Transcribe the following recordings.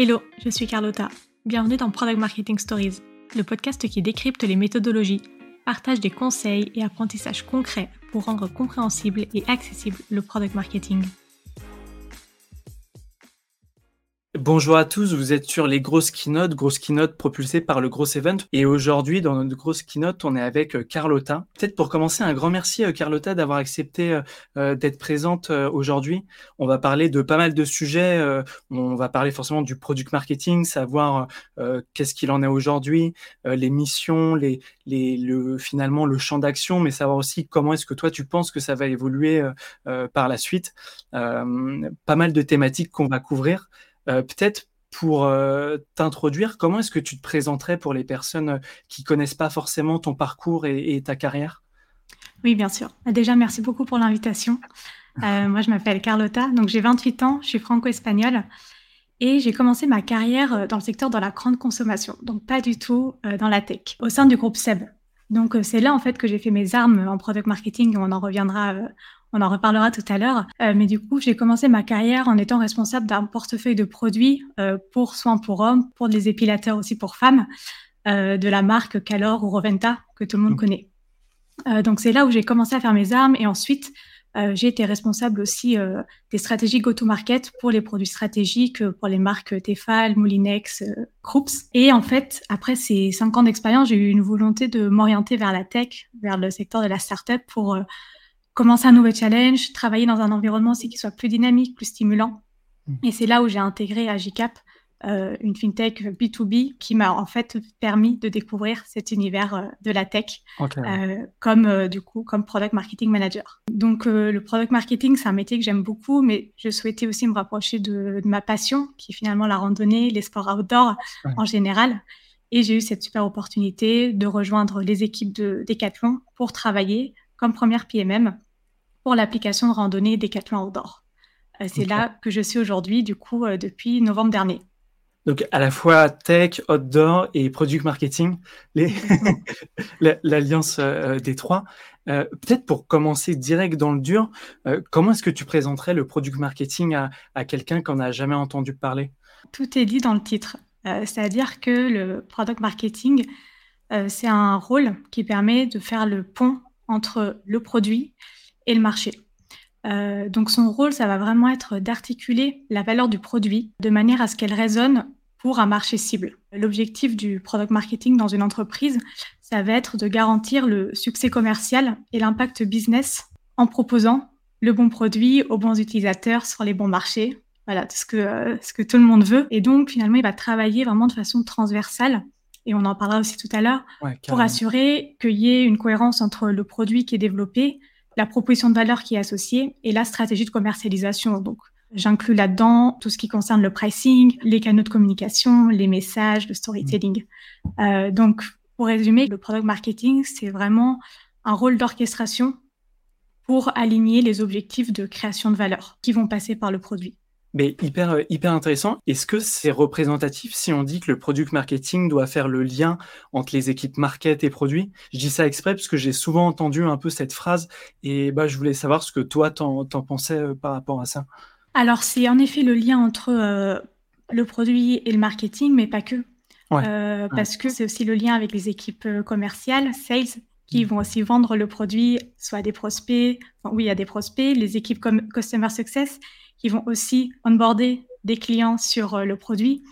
Hello, je suis Carlotta. Bienvenue dans Product Marketing Stories, le podcast qui décrypte les méthodologies, partage des conseils et apprentissages concrets pour rendre compréhensible et accessible le product marketing. Bonjour à tous, vous êtes sur les grosses keynotes, grosses keynotes propulsées par le gros event. Et aujourd'hui, dans notre grosse keynote, on est avec euh, Carlotta. Peut-être pour commencer, un grand merci euh, Carlotta d'avoir accepté euh, d'être présente aujourd'hui. On va parler de pas mal de sujets. on va parler forcément du product marketing, savoir qu'est-ce qu'il en est aujourd'hui, les missions, finalement le champ d'action, mais savoir aussi comment est-ce que toi tu penses que ça va évoluer par la suite. pas mal de thématiques qu'on va couvrir. Euh, peut-être pour euh, t'introduire, comment est-ce que tu te présenterais pour les personnes euh, qui connaissent pas forcément ton parcours et, ta carrière? Oui, bien sûr. Déjà, merci beaucoup pour l'invitation. moi, je m'appelle Carlota, donc j'ai 28 ans, je suis franco-espagnole et j'ai commencé ma carrière dans le secteur de la grande consommation, donc pas du tout dans la tech, au sein du groupe SEB. Donc c'est là en fait que j'ai fait mes armes en product marketing, on en reviendra on en reparlera tout à l'heure. Euh, mais du coup, j'ai commencé ma carrière en étant responsable d'un portefeuille de produits euh, pour soins pour hommes, pour des épilateurs aussi pour femmes, euh, de la marque Calor ou Roventa, que tout le monde mmh. connaît. donc c'est là où j'ai commencé à faire mes armes et ensuite j'ai été responsable aussi des stratégies go-to-market pour les produits stratégiques, pour les marques Tefal, Moulinex, Krups. Et en fait, après ces cinq ans d'expérience, j'ai eu une volonté de m'orienter vers la tech, vers le secteur de la startup pour commencer un nouveau challenge, travailler dans un environnement aussi qui soit plus dynamique, plus stimulant. Mm. Et c'est là où j'ai intégré Agicap, euh, une fintech B2B qui m'a en fait permis de découvrir cet univers euh, de la tech euh, comme du coup comme product marketing manager. Donc le product marketing c'est un métier que j'aime beaucoup, mais je souhaitais aussi me rapprocher de, ma passion qui est finalement la randonnée, les sports outdoor en général. Et j'ai eu cette super opportunité de rejoindre les équipes de Decathlon pour travailler comme première PMM pour l'application de randonnée Decathlon Outdoor. Euh, c'est là que je suis aujourd'hui, du coup, euh, depuis novembre dernier. Donc, à la fois tech, outdoor et product marketing, l'alliance euh, des trois. Peut-être pour commencer direct dans le dur, comment est-ce que tu présenterais le product marketing à, quelqu'un qu'on n'a jamais entendu parler? Tout est dit dans le titre. C'est-à-dire que le product marketing, c'est un rôle qui permet de faire le pont entre le produit et le marché. Euh, donc son rôle, ça va vraiment être d'articuler la valeur du produit de manière à ce qu'elle résonne pour un marché cible. L'objectif du product marketing dans une entreprise, ça va être de garantir le succès commercial et l'impact business en proposant le bon produit aux bons utilisateurs sur les bons marchés. Voilà, ce que, euh, ce que tout le monde veut. Et donc, finalement, il va travailler vraiment de façon transversale et on en parlera aussi tout à l'heure, pour assurer qu'il y ait une cohérence entre le produit qui est développé, la proposition de valeur qui est associée et la stratégie de commercialisation. Donc, j'inclus là-dedans tout ce qui concerne le pricing, les canaux de communication, les messages, le storytelling. Mm. Euh, donc, pour résumer, le product marketing, c'est vraiment un rôle d'orchestration pour aligner les objectifs de création de valeur qui vont passer par le produit. Mais hyper, euh, hyper intéressant. Est-ce que c'est représentatif si on dit que le product marketing doit faire le lien entre les équipes market et produits? Je dis ça exprès parce que j'ai souvent entendu un peu cette phrase et bah, je voulais savoir ce que toi t'en, pensais euh, par rapport à ça. Alors c'est en effet le lien entre euh, le produit et le marketing, mais pas que. Parce que c'est aussi le lien avec les équipes commerciales, sales, qui mm. vont aussi vendre le produit soit à des prospects, oui, à des prospects, les équipes comme Customer Success qui vont aussi onboarder des clients sur euh, le produit.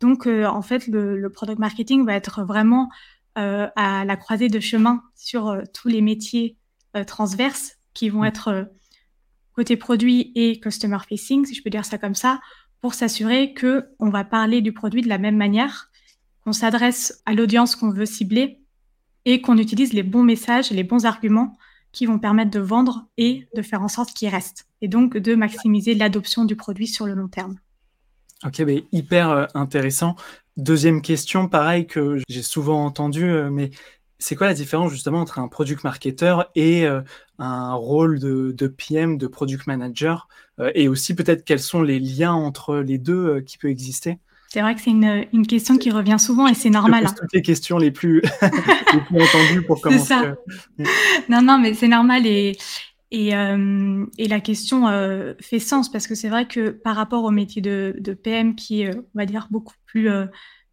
Donc, euh, en fait, le, product marketing va être vraiment euh, à la croisée de chemin sur tous les métiers transverses qui vont mm. être côté produit et customer facing, si je peux dire ça comme ça, pour s'assurer que on va parler du produit de la même manière, qu'on s'adresse à l'audience qu'on veut cibler et qu'on utilise les bons messages, les bons arguments qui vont permettre de vendre et de faire en sorte qu'il reste, et donc de maximiser l'adoption du produit sur le long terme. Ok, hyper euh, intéressant. Deuxième question, pareil que j'ai souvent entendu, euh, mais c'est quoi la différence justement entre un product marketer et euh, un rôle de, de, PM, de product manager, et aussi peut-être quels sont les liens entre les deux qui peuvent exister? C'est vrai que c'est une, une, question qui revient souvent et c'est normal. Hein. toutes les questions les plus, les plus entendues pour commencer. Ça. Non, non, mais c'est normal et, Et, et la question fait sens parce que c'est vrai que par rapport au métier de, PM qui est, on va dire, beaucoup plus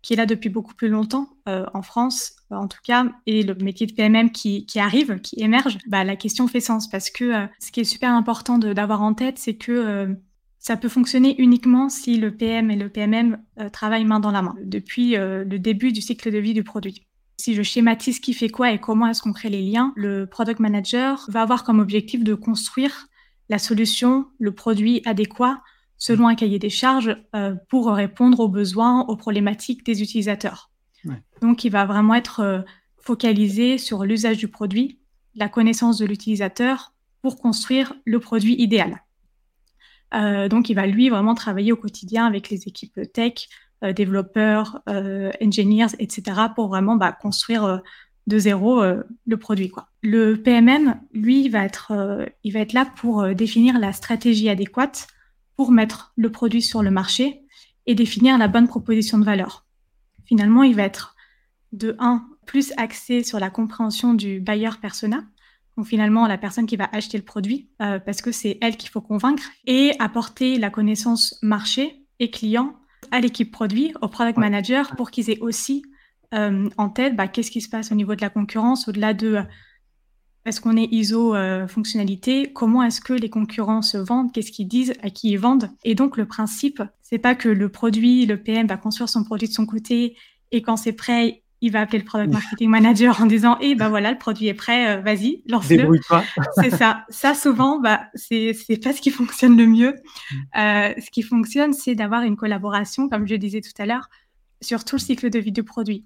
qui là depuis beaucoup plus longtemps euh, en France, euh, en tout cas, et le métier de PMM qui, arrive, qui émerge, bah, la question fait sens parce que euh, ce qui est super important d'avoir en tête, c'est que ça peut fonctionner uniquement si le PM et le PMM travaillent main dans la main depuis le début du cycle de vie du produit. Si je schématise qui fait quoi et comment est-ce qu'on crée les liens, le product manager va avoir comme objectif de construire la solution, le produit adéquat selon un cahier des charges euh, pour répondre aux besoins, aux problématiques des utilisateurs. Donc, il va vraiment être euh, focalisé sur l'usage du produit, la connaissance de l'utilisateur pour construire le produit idéal. Euh, donc, il va lui vraiment travailler au quotidien avec les équipes tech, développeurs, engineers, etc., pour vraiment bah, construire de zéro le produit. Le PMM, lui, va être, il va être là pour définir la stratégie adéquate pour mettre le produit sur le marché et définir la bonne proposition de valeur. Finalement, il va être de 1 plus axé sur la compréhension du buyer persona, donc finalement la personne qui va acheter le produit, euh, parce que c'est elle qu'il faut convaincre, et apporter la connaissance marché et client à l'équipe produit, au product manager, pour qu'ils aient aussi euh, en tête bah, qu'est-ce qui se passe au niveau de la concurrence, au-delà de est-ce qu'on est ISO euh, fonctionnalité Comment est-ce que les concurrents se vendent Qu'est-ce qu'ils disent À qui ils vendent. Et donc le principe, c'est pas que le produit, le PM va construire son produit de son côté et quand c'est prêt, il va appeler le product marketing manager en disant "Eh ben voilà, le produit est prêt, euh, vas-y, lance-le." c'est ça. Ça souvent, bah c'est c'est pas ce qui fonctionne le mieux. Mm. Euh, ce qui fonctionne, c'est d'avoir une collaboration, comme je disais tout à l'heure, sur tout le cycle de vie du produit.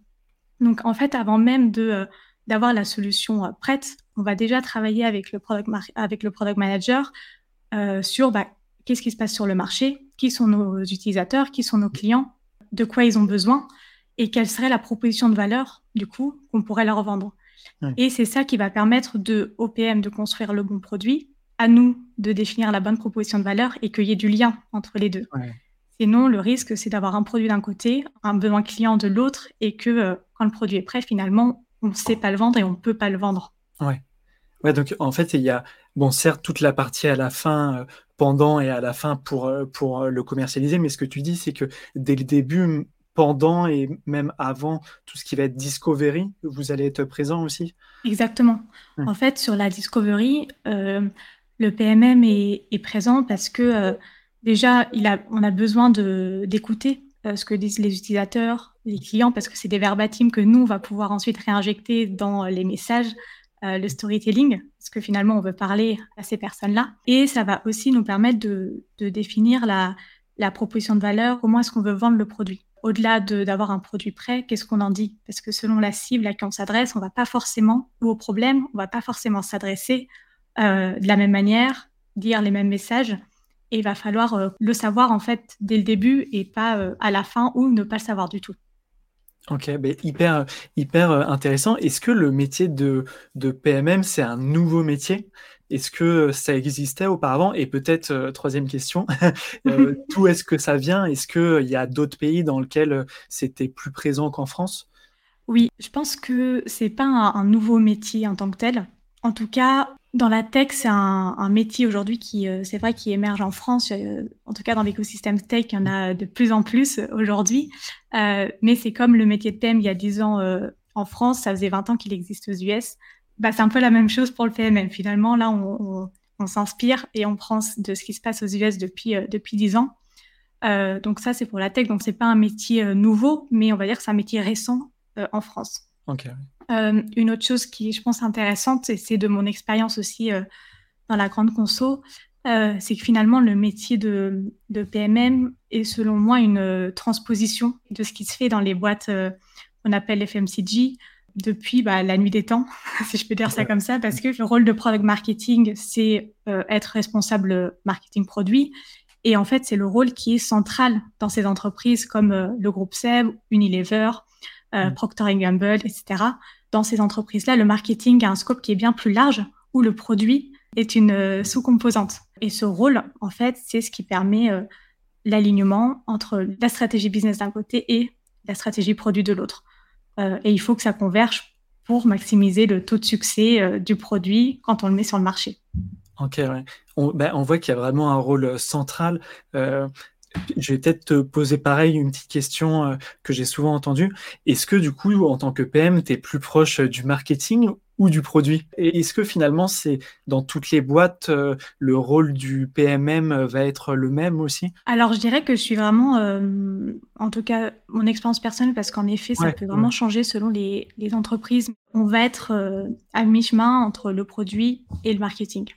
Donc en fait, avant même de euh, d'avoir la solution prête, on va déjà travailler avec le product, avec le product manager sur bah, qu'est-ce qui se passe sur le marché, qui sont nos utilisateurs, qui sont nos clients, de quoi ils ont besoin et quelle serait la proposition de valeur du coup qu'on pourrait leur vendre. Et c'est ça qui va permettre de OPM de construire le bon produit, à nous de définir la bonne proposition de valeur et qu'il y ait du lien entre les deux. Sinon, le risque, c'est d'avoir un produit d'un côté, un besoin client de l'autre, et que euh, quand le produit est prêt, finalement, on ne sait pas le vendre et on ne peut pas le vendre. Ouais. Ouais, donc en fait, il y a, bon, certes, toute la partie à la fin, euh, pendant et à la fin pour, euh, pour le commercialiser, mais ce que tu dis, c'est que dès le début, pendant et même avant tout ce qui va être discovery, vous allez être présent aussi? Exactement. En fait, sur la discovery, le PMM est, est, présent parce que déjà, il a, on a besoin d'écouter ce que disent les utilisateurs, les clients, parce que c'est des verbatims que nous, on va pouvoir ensuite réinjecter dans les messages euh, le storytelling, parce que finalement, on veut parler à ces personnes-là. Et ça va aussi nous permettre de, définir la, proposition de valeur, comment est-ce qu'on veut vendre le produit. Au-delà d'avoir un produit prêt, qu'est-ce qu'on en dit? Parce que selon la cible à qui on s'adresse, on va pas forcément, ou au problème, on va pas forcément s'adresser euh, de la même manière, dire les mêmes messages. Et il va falloir euh, le savoir en fait dès le début et pas à la fin ou ne pas le savoir du tout. Ok, ben hyper, euh, intéressant. Est-ce que le métier de, de PMM, c'est un nouveau métier? Est-ce que ça existait auparavant? Et peut-être, euh, troisième question, euh, d'où est-ce que ça vient? Est-ce qu'il y a d'autres pays dans lesquels c'était plus présent qu'en France? Oui, je pense que c'est pas un, nouveau métier en tant que tel. En tout cas, dans la tech, c'est un, métier aujourd'hui qui, euh, c'est vrai, qui émerge en France. Euh, en tout cas, dans l'écosystème tech, il y en a de plus en plus aujourd'hui. Euh, mais c'est comme le métier de PM il y a 10 ans en France, ça faisait 20 ans qu'il existe aux US. Bah, c'est un peu la même chose pour le PMM. Finalement, là, on, s'inspire et on prend de ce qui se passe aux US depuis, depuis 10 ans. donc ça, c'est pour la tech. Donc c'est pas un métier nouveau, mais on va dire que c'est un métier récent en France. Euh, une autre chose qui, je pense, intéressante, et c'est de mon expérience aussi euh, dans la grande conso, euh, c'est que finalement, le métier de, de, PMM est, selon moi, une transposition de ce qui se fait dans les boîtes qu'on appelle FMCG depuis bah, la nuit des temps, si je peux dire ça comme ça, parce que le rôle de product marketing, c'est être responsable marketing produit. Et en fait, c'est le rôle qui est central dans ces entreprises comme le groupe SEB, Unilever, mm. Procter Gamble, etc dans ces entreprises-là, le marketing a un scope qui est bien plus large où le produit est une euh, sous-composante. Et ce rôle, en fait, c'est ce qui permet euh, l'alignement entre la stratégie business d'un côté et la stratégie produit de l'autre. Euh, et il faut que ça converge pour maximiser le taux de succès du produit quand on le met sur le marché. Ok, ben, on voit qu'il y a vraiment un rôle central. Euh, je vais peut-être te poser pareil une petite question euh, que j'ai souvent entendue. Est-ce que du coup, en tant que PM, tu es plus proche du marketing ou du produit Et est-ce que finalement, c'est dans toutes les boîtes, euh, le rôle du PMM va être le même aussi? Alors, je dirais que je suis vraiment, euh, en tout cas, mon expérience personnelle, parce qu'en effet, ça peut vraiment changer selon les, les, entreprises. On va être à mi-chemin entre le produit et le marketing.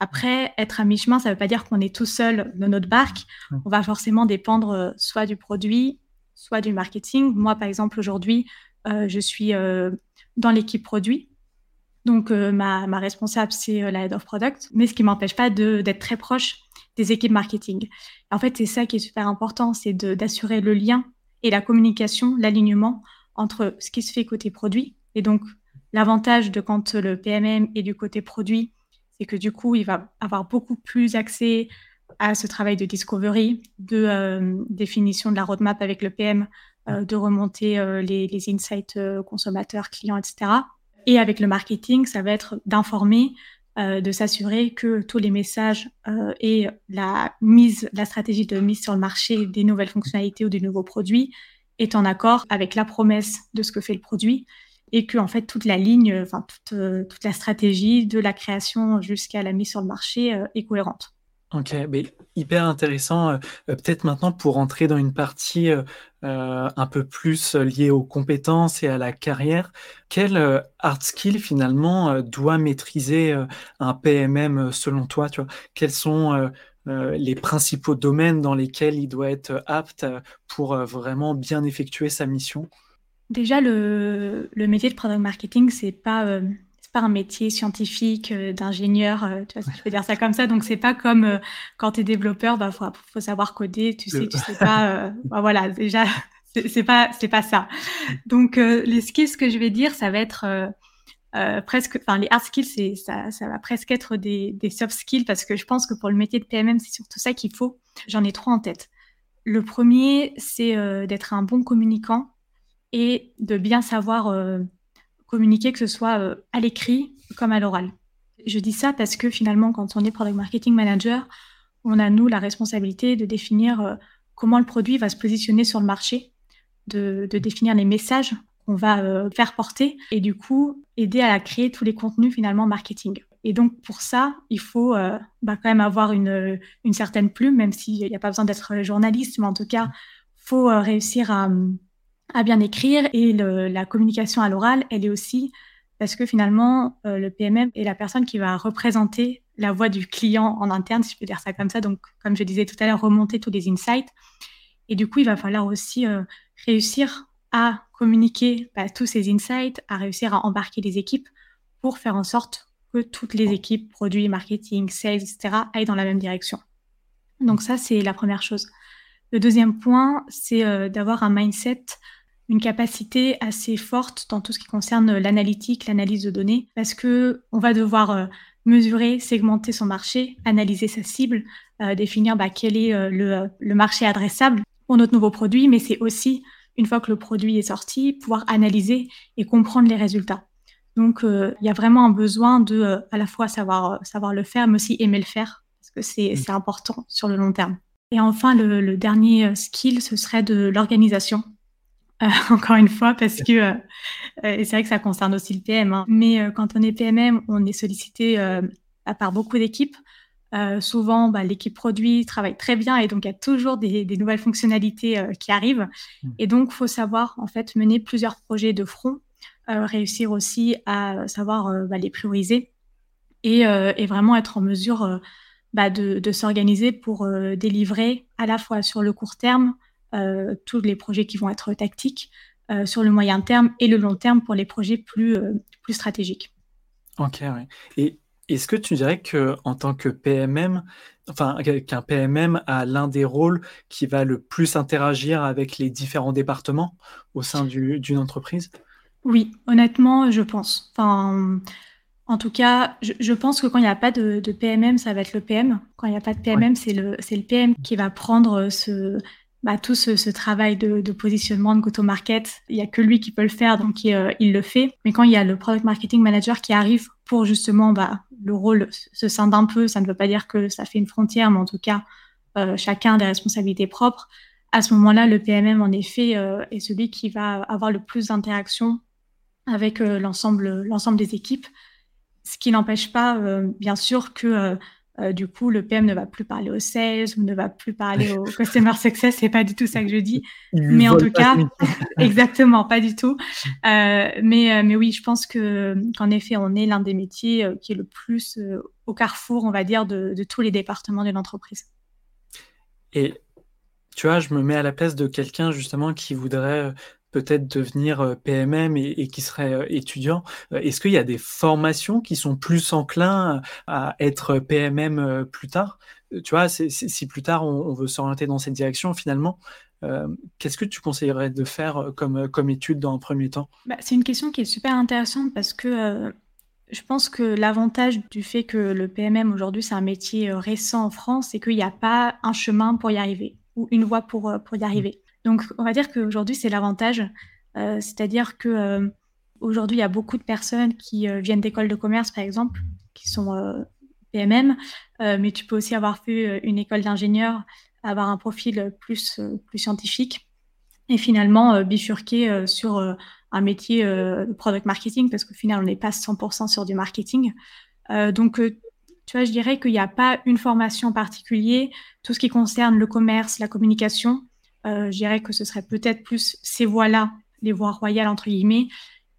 Après, être à mi-chemin, ça ne veut pas dire qu'on est tout seul dans notre barque. On va forcément dépendre euh, soit du produit, soit du marketing. Moi, par exemple, aujourd'hui, euh, je suis euh, dans l'équipe produit. Donc, ma, responsable, c'est la Head of Product, mais ce qui m'empêche pas d'être très proche des équipes marketing. En fait, c'est ça qui est super important, c'est d'assurer le lien et la communication, l'alignement entre ce qui se fait côté produit. Et donc, l'avantage de quand le PMM est du côté produit, c'est que du coup, il va avoir beaucoup plus accès à ce travail de discovery, de euh, définition de la roadmap avec le PM, euh, de remonter euh, les, insights consommateurs, clients, etc. Et avec le marketing, ça va être d'informer, de s'assurer que tous les messages et la mise, la stratégie de mise sur le marché des nouvelles fonctionnalités ou des nouveaux produits est en accord avec la promesse de ce que fait le produit et que en fait toute la ligne, enfin toute, euh, toute la stratégie de la création jusqu'à la mise sur le marché euh, est cohérente. Ok, mais hyper intéressant. Euh, peut-être maintenant pour entrer dans une partie un peu plus liée aux compétences et à la carrière, quel hard skill finalement doit maîtriser un PMM selon toi Quels sont les principaux domaines dans lesquels il doit être apte pour vraiment bien effectuer sa mission? Déjà, le, le métier de product marketing, c'est pas, euh, pas un métier scientifique euh, d'ingénieur, euh, tu vois, je peux dire ça comme ça. Donc, c'est pas comme quand tu es développeur, bah, faut, faut savoir coder, tu sais, tu sais pas. bah, voilà, déjà, c'est pas, c'est pas ça. Donc, les skills que je vais dire, ça va être presque, enfin, les hard skills, c'est, ça, ça va presque être des, des soft skills parce que je pense que pour le métier de PMM, c'est surtout ça qu'il faut. J'en ai trois en tête. Le premier, c'est d'être un bon communicant et de bien savoir euh, communiquer, que ce soit euh, à l'écrit comme à l'oral. Je dis ça parce que finalement, quand on est product marketing manager, on a, nous, la responsabilité de définir euh, comment le produit va se positionner sur le marché, de, définir les messages qu'on va faire porter et du coup, aider à créer tous les contenus finalement marketing. Et donc, pour ça, il faut bah, quand même avoir une, certaine plume, même s'il n'y a pas besoin d'être journaliste, mais en tout cas, faut réussir à, à bien écrire et la communication à l'oral, elle est aussi parce que finalement, euh, le PMM est la personne qui va représenter la voix du client en interne, si je peux dire ça comme ça. Donc, comme je disais tout à l'heure, remonter tous les insights. Et du coup, il va falloir aussi euh, réussir à communiquer bah, tous ces insights, à réussir à embarquer les équipes pour faire en sorte que toutes les équipes, produits, marketing, sales, etc., aillent dans la même direction. Donc ça, c'est la première chose. Le deuxième point, c'est euh, d'avoir un mindset une capacité assez forte dans tout ce qui concerne l'analytique, l'analyse de données, parce que on va devoir euh, mesurer, segmenter son marché, analyser sa cible, euh, définir bah, quel est euh, le, marché adressable pour notre nouveau produit, mais c'est aussi, une fois que le produit est sorti, pouvoir analyser et comprendre les résultats. Donc, il y a vraiment un besoin de à la fois savoir, savoir le faire, mais aussi aimer le faire, parce que c'est mmh. important sur le long terme. Et enfin, le dernier skill, ce serait de l'organisation. Euh, encore une fois, parce que euh, euh, et c'est vrai que ça concerne aussi le PM. Hein. mais quand on est PMM, on est sollicité à part beaucoup d'équipes. souvent, bah, l'équipe produit travaille très bien et donc il y a toujours des, nouvelles fonctionnalités qui arrivent. Mmh. Et donc, il faut savoir en fait mener plusieurs projets de front, réussir aussi à savoir bah, les prioriser et, vraiment être en mesure bah, de, de s'organiser pour délivrer à la fois sur le court terme, euh, tous les projets qui vont être tactiques euh, sur le moyen terme et le long terme pour les projets plus, euh, plus stratégiques. Ok, ouais. Et est-ce que tu dirais que en tant que PMM, enfin qu'un PMM a l'un des rôles qui va le plus interagir avec les différents départements au sein d'une entreprise? Oui, honnêtement, je pense. Enfin, en tout cas, je, pense que quand il n'y a pas de, PMM, ça va être le PM. Quand il n'y a pas de PMM, c'est le, le PM qui va prendre ce, bah, tout ce, travail de, positionnement de go-to-market, il n'y a que lui qui peut le faire, donc euh, il le fait. Mais quand il y a le product marketing manager qui arrive pour justement bah, le rôle se scinde un peu. Ça ne veut pas dire que ça fait une frontière, mais en tout cas, chacun a des responsabilités propres. À ce moment-là, le PMM, en effet, est celui qui va avoir le plus d'interactions avec l'ensemble des équipes. Ce qui n'empêche pas, bien sûr, que euh, du coup, le PM ne va plus parler aux sales ou ne va plus parler au customer success. C'est pas du tout ça que je dis. mais en tout cas, exactement, pas du tout. Euh, mais, euh, mais oui, je pense que qu'en effet, on est l'un des métiers qui est le plus au carrefour, on va dire, de, de tous les départements de l'entreprise. Et tu vois, je me mets à la place de quelqu'un justement qui voudrait peut-être devenir euh, PMM et, qui serait euh, étudiant, euh, est-ce qu'il y a des formations qui sont plus enclins à être PMM plus tard? Tu vois, si plus tard on, veut s'orienter dans cette direction, finalement, qu'est-ce que tu conseillerais de faire comme, comme étude dans un premier temps? Bah, C'est une question qui est super intéressante parce que je pense que l'avantage du fait que le PMM aujourd'hui c'est un métier récent en France, c'est qu'il n'y a pas un chemin pour y arriver ou une voie pour, pour y mmh. arriver. Donc, on va dire qu'aujourd'hui, c'est l'avantage. Euh, c'est-à-dire que euh, aujourd'hui, il y a beaucoup de personnes qui euh, viennent d'écoles de commerce, par exemple, qui sont PMM, mais tu peux aussi avoir fait une école d'ingénieur, avoir un profil plus, plus scientifique et finalement bifurquer sur un métier de product marketing parce qu'au final, on n'est pas 100% sur du marketing. donc, tu vois, je dirais qu'il n'y a pas une formation en particulier. Tout ce qui concerne le commerce, la communication, je dirais que ce serait peut-être plus ces voies-là, les voies royales entre guillemets,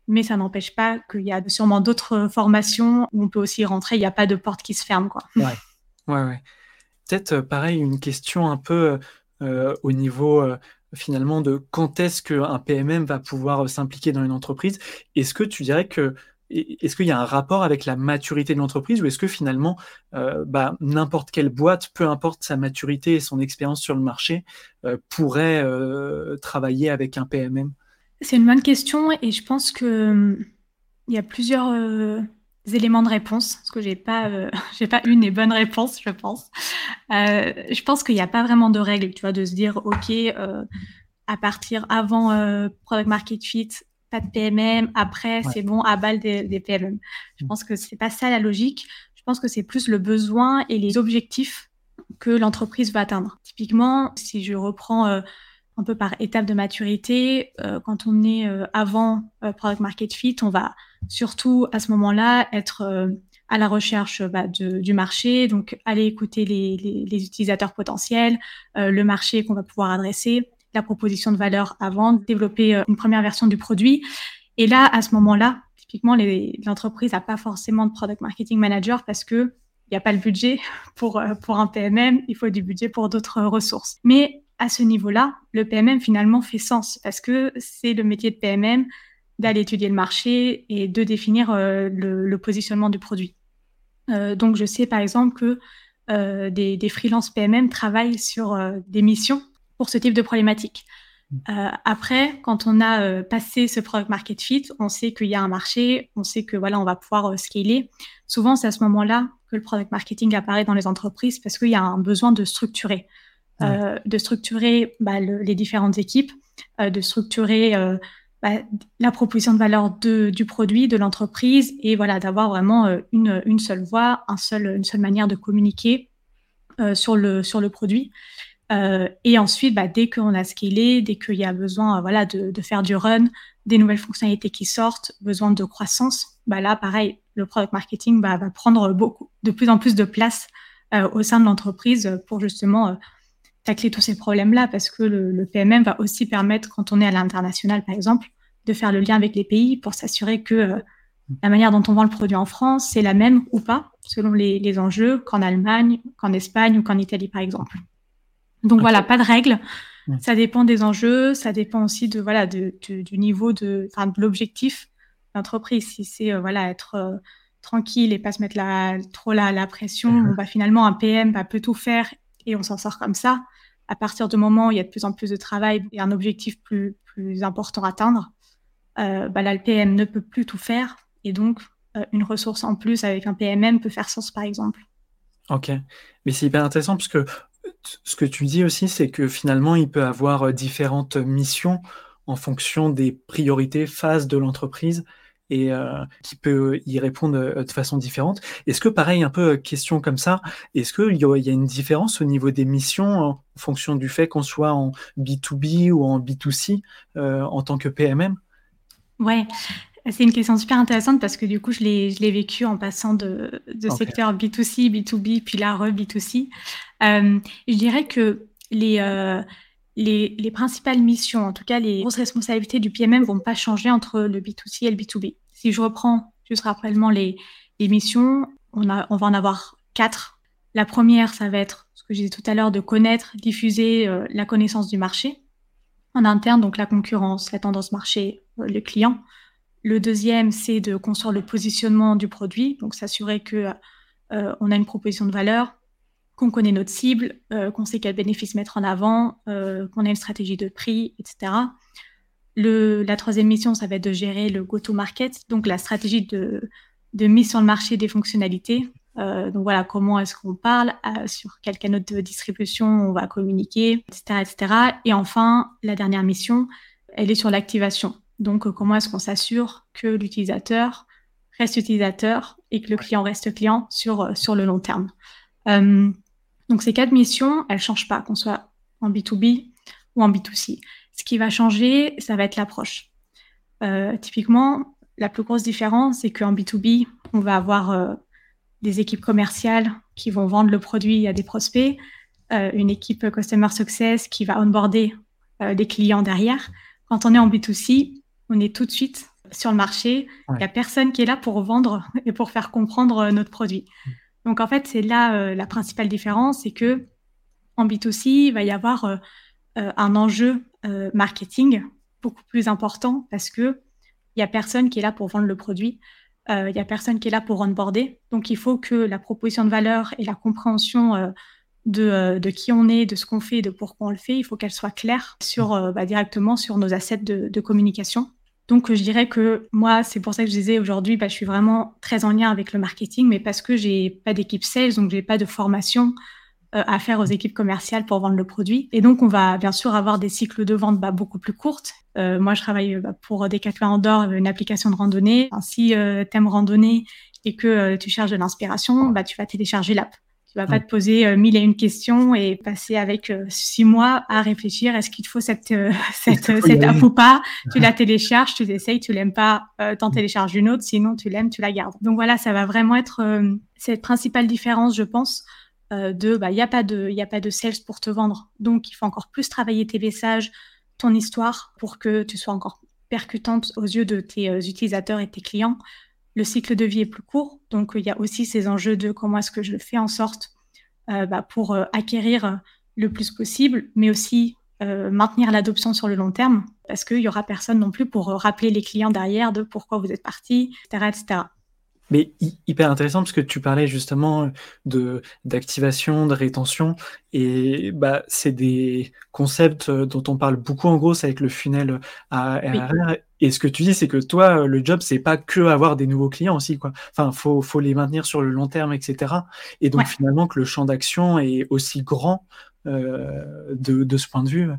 mais ça n'empêche pas qu'il y a sûrement d'autres formations où on peut aussi rentrer. Il n'y a pas de porte qui se ferme, quoi. Ouais, ouais, ouais. Peut-être euh, pareil une question un peu euh, au niveau finalement de quand est-ce qu'un PMM va pouvoir s'impliquer dans une entreprise. Est-ce que tu dirais que est-ce qu'il y a un rapport avec la maturité de l'entreprise ou est-ce que finalement, euh, bah, n'importe quelle boîte, peu importe sa maturité et son expérience sur le marché, euh, pourrait euh, travailler avec un PMM C'est une bonne question et je pense que hum, il y a plusieurs éléments de réponse parce que j'ai pas j'ai pas une et bonne réponse, je pense. je pense qu'il n'y a pas vraiment de règle, tu vois, de se dire ok à partir avant product market fit pas de PMM, après c'est bon, à balle des, PMM. Je mm. pense que c'est pas ça la logique. Je pense que c'est plus le besoin et les objectifs que l'entreprise va atteindre. Typiquement, si je reprends euh, un peu par étape de maturité, euh, quand on est euh, avant Product Market Fit, on va surtout à ce moment-là être à la recherche bah, du marché, donc aller écouter les, les utilisateurs potentiels, le marché qu'on va pouvoir adresser, la proposition de valeur avant, de développer euh, une première version du produit. Et là, à ce moment-là, typiquement, l'entreprise n'a pas forcément de product marketing manager parce que il n'y a pas le budget pour, euh, pour un PMM, il faut du budget pour d'autres ressources. Mais à ce niveau-là, le PMM finalement fait sens parce que c'est le métier de PMM d'aller étudier le marché et de définir euh, le, positionnement du produit. donc, je sais par exemple que des, des freelances PMM travaillent sur des missions pour ce type de problématique. Mm. Euh, après, quand on a euh, passé ce product market fit, on sait qu'il y a un marché, on sait que voilà, on va pouvoir euh, scaler. Souvent, c'est à ce moment-là que le product marketing apparaît dans les entreprises parce qu'il y a un besoin de structurer, de structurer bah, les différentes équipes, de structurer bah, la proposition de valeur de, du produit, de l'entreprise, et voilà, d'avoir vraiment une, une, seule voix, un seul, une seule manière de communiquer sur le sur le produit. Euh, et ensuite, bah, dès qu'on a scalé, dès qu'il y a besoin euh, voilà, de, faire du run, des nouvelles fonctionnalités qui sortent, besoin de croissance, bah, là, pareil, le product marketing bah, va prendre beaucoup, de plus en plus de place euh, au sein de l'entreprise pour justement tacler tous ces problèmes-là, parce que le, PMM va aussi permettre, quand on est à l'international, par exemple, de faire le lien avec les pays pour s'assurer que la manière dont on vend le produit en France, c'est la même ou pas, selon les enjeux, qu'en Allemagne, qu'en Espagne ou qu'en Italie, par exemple. Donc voilà, pas de règles. Ça dépend des enjeux, ça dépend aussi de voilà de, du niveau de, de l'objectif d'entreprise. Si c'est euh, voilà être euh, tranquille et pas se mettre la, trop la, la pression, mhm. bah, finalement un PM bah, peut tout faire et on s'en sort comme ça. À partir du moment où il y a de plus en plus de travail et un objectif plus, plus important à atteindre, euh, bah, là, le PM ne peut plus tout faire et donc euh, une ressource en plus avec un PMM peut faire sens par exemple. Ok, mais c'est hyper intéressant parce que ce que tu dis aussi, c'est que finalement, il peut avoir euh, différentes missions en fonction des priorités, phases de l'entreprise. et qui peut y répondre de façon différente. Est-ce que, pareil, un peu question comme ça, est-ce qu'il y, y, a une différence au niveau des missions en fonction du fait qu'on soit en B2B ou en B2C en tant que PMM Ouais, c'est une question super intéressante parce que du coup, je l'ai vécu en passant de, de secteur B2C, B2B, puis là, re-B2C. Euh, je dirais que les, euh, les, les, principales missions, en tout cas les grosses responsabilités du PMM, vont pas changer entre le B2C et le B2B. Si je reprends juste rapidement les, les missions, on, a, on va en avoir quatre. La première, ça va être ce que je disais tout à l'heure, de connaître, diffuser euh, la connaissance du marché en interne, donc la concurrence, la tendance marché, euh, le client. Le deuxième, c'est de construire le positionnement du produit, donc s'assurer que euh, on a une proposition de valeur, qu'on connaît notre cible, euh, qu'on sait quels bénéfices mettre en avant, qu'on a une stratégie de prix, etc. La troisième mission, ça va être de gérer le go-to-market, donc la stratégie de, mise sur le marché des fonctionnalités, euh, donc voilà, comment est-ce qu'on parle, euh, sur quel canal de distribution on va communiquer, etc., etc. Et enfin, la dernière mission, elle est sur l'activation. Donc euh, comment est-ce qu'on s'assure que l'utilisateur reste utilisateur et que le client reste client sur, sur le long terme? donc ces quatre missions, elles changent pas, qu'on soit en B2B ou en B2C. Ce qui va changer, ça va être l'approche. typiquement, la plus grosse différence, c'est qu'en B2B, on va avoir des équipes commerciales qui vont vendre le produit à des prospects, euh, une équipe Customer Success qui va onboarder euh, des clients derrière. Quand on est en B2C, on est tout de suite sur le marché. Il n'y a personne qui est là pour vendre et pour faire comprendre euh, notre produit. Mm. Donc en fait, c'est là la principale différence, c'est que en B2C, il va y avoir un enjeu marketing beaucoup plus important parce que il y a personne qui est là pour vendre le produit. Il euh, n'y a personne qui est là pour onboarder. Donc, il faut que la proposition de valeur et la compréhension euh, de, euh, de, qui on est, de ce qu'on fait, de pourquoi on le fait, il faut qu'elle soit claire sur, bah, directement sur nos assets de, de, communication. Donc, je dirais que moi, c'est pour ça que je disais aujourd'hui, bah, je suis vraiment très en lien avec le marketing, mais parce que j'ai pas d'équipe sales, donc j'ai pas de formation euh, à faire aux équipes commerciales pour vendre le produit. Et donc, on va bien sûr avoir des cycles de vente bah, beaucoup plus courtes. Euh, moi, je travaille bah, pour Decathlon Andorre, une application de randonnée. si euh, tu aimes randonner et que tu cherches de l'inspiration, bah, tu vas télécharger l'app. Tu vas pas te poser mille et une questions et passer avec six mois à réfléchir est-ce qu'il te faut cette cette, cette app ou pas? Tu la télécharges, tu l'essayes, tu l'aimes pas, t'en mm. télécharges une autre. Sinon, tu l'aimes, tu la gardes. Donc voilà, ça va vraiment être cette principale différence, je pense, euh, de bah il n'y a pas de il a pas de sales pour te vendre donc il faut encore plus travailler tes messages ton histoire pour que tu sois encore percutante aux yeux de tes euh, utilisateurs et tes clients le cycle de vie est plus court donc il y a aussi ces enjeux de comment est-ce que je fais en sorte euh, bah, pour acquérir le plus possible mais aussi maintenir l'adoption sur le long terme parce qu'il y aura personne non plus pour rappeler les clients derrière de pourquoi vous êtes parti, etc. Mais hyper intéressant parce que tu parlais justement de d'activation, de rétention, et bah c'est des concepts euh, dont on parle beaucoup en gros, avec le funnel ARR. Et ce que tu dis, c'est que toi, le job, c'est pas que avoir des nouveaux clients aussi, quoi. Enfin, faut faut les maintenir sur le long terme, etc. Et donc finalement que le champ d'action est aussi grand euh, de, de ce point de vue.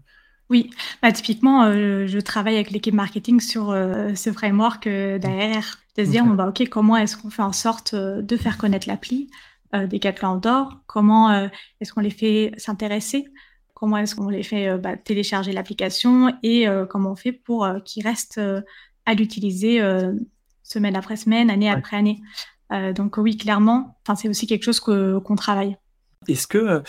Oui, bah, typiquement, euh, je travaille avec l'équipe marketing sur euh, ce framework euh, d'ARR, de se dire, bah, OK, comment est-ce qu'on fait en sorte de faire connaître l'appli des quatre d'or? Comment est-ce qu'on les fait s'intéresser? Comment est-ce qu'on les fait bah, télécharger l'application Et comment on fait pour qu'ils restent à l'utiliser semaine après semaine, année après année? Donc oui, clairement, c'est aussi quelque chose qu'on travaille. Est-ce que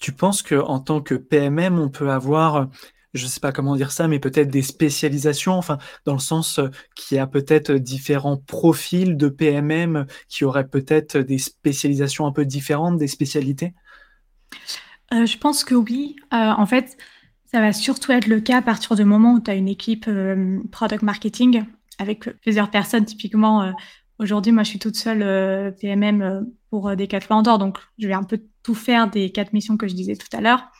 tu penses qu'en tant que PMM, on peut avoir, je ne sais pas comment dire ça, mais peut-être des spécialisations, enfin, dans le sens euh, qu'il y a peut-être différents profils de PMM qui auraient peut-être des spécialisations un peu différentes, des spécialités? Euh, Je pense que oui. Euh, en fait, ça va surtout être le cas à partir du moment où tu as une équipe product marketing avec plusieurs personnes, typiquement Aujourd'hui, moi, je suis toute seule euh, PMM euh, pour euh, des quatre d'or, donc je vais un peu tout faire des quatre missions que je disais tout à l'heure.